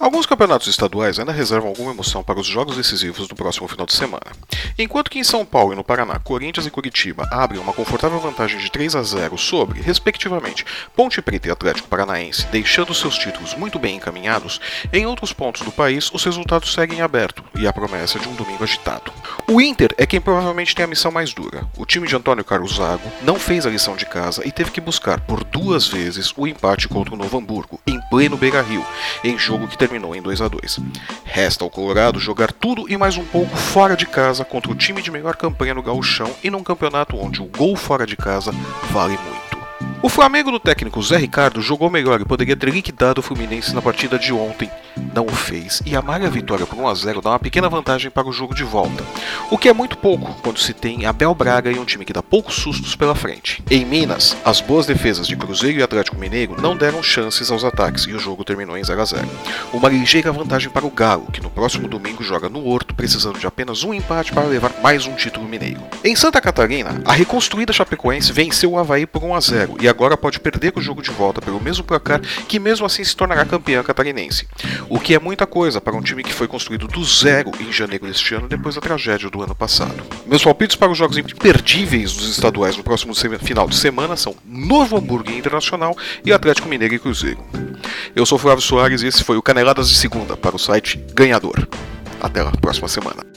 Alguns campeonatos estaduais ainda reservam alguma emoção para os jogos decisivos do próximo final de semana. Enquanto que em São Paulo e no Paraná, Corinthians e Curitiba abrem uma confortável vantagem de 3 a 0 sobre, respectivamente, Ponte Preta e Atlético Paranaense, deixando seus títulos muito bem encaminhados, em outros pontos do país os resultados seguem aberto e a promessa de um domingo agitado. O Inter é quem provavelmente tem a missão mais dura. O time de Antônio Carlos Zago não fez a lição de casa e teve que buscar por duas vezes o empate contra o Novo Hamburgo, em pleno Beira-Rio, em jogo que terminou em 2 a 2. Resta ao Colorado jogar tudo e mais um pouco fora de casa contra o time de melhor campanha no gauchão e num campeonato onde o gol fora de casa vale muito. O Flamengo do técnico Zé Ricardo jogou melhor e poderia ter liquidado o Fluminense na partida de ontem. Não o fez e a magra vitória por 1 a 0 dá uma pequena vantagem para o jogo de volta. O que é muito pouco quando se tem Abel Braga e um time que dá poucos sustos pela frente. Em Minas, as boas defesas de Cruzeiro e Atlético Mineiro não deram chances aos ataques e o jogo terminou em 0 a 0. Uma ligeira vantagem para o Galo, que no próximo domingo joga no Horto, precisando de apenas um empate para levar mais um título mineiro. Em Santa Catarina, a reconstruída Chapecoense venceu o Havaí por 1 a 0 e agora pode perder o jogo de volta pelo mesmo placar, que mesmo assim se tornará campeã catarinense. O que é muita coisa para um time que foi construído do zero em janeiro deste ano, depois da tragédia do ano passado. Meus palpites para os jogos imperdíveis dos estaduais no próximo final de semana são Novo Hamburgo Internacional e Atlético Mineiro e Cruzeiro. Eu sou Flávio Soares e esse foi o Caneladas de Segunda para o site Ganhador. Até a próxima semana.